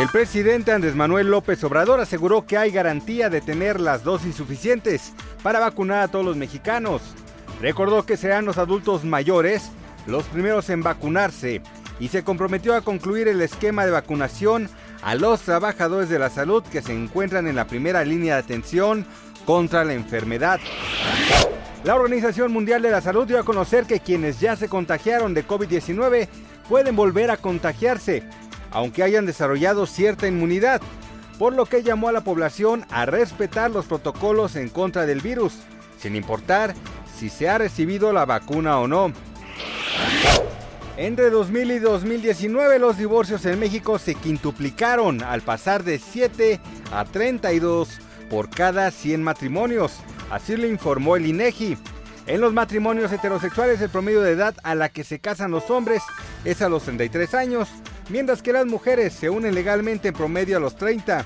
El presidente Andrés Manuel López Obrador aseguró que hay garantía de tener las dosis suficientes para vacunar a todos los mexicanos. Recordó que serán los adultos mayores los primeros en vacunarse y se comprometió a concluir el esquema de vacunación a los trabajadores de la salud que se encuentran en la primera línea de atención contra la enfermedad. La Organización Mundial de la Salud dio a conocer que quienes ya se contagiaron de COVID-19 pueden volver a contagiarse aunque hayan desarrollado cierta inmunidad, por lo que llamó a la población a respetar los protocolos en contra del virus, sin importar si se ha recibido la vacuna o no. Entre 2000 y 2019 los divorcios en México se quintuplicaron al pasar de 7 a 32 por cada 100 matrimonios, así lo informó el INEGI. En los matrimonios heterosexuales el promedio de edad a la que se casan los hombres es a los 33 años, mientras que las mujeres se unen legalmente en promedio a los 30.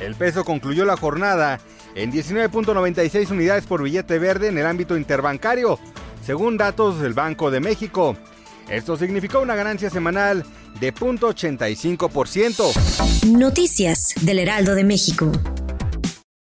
El peso concluyó la jornada en 19.96 unidades por billete verde en el ámbito interbancario, según datos del Banco de México. Esto significó una ganancia semanal de 0.85%. Noticias del Heraldo de México.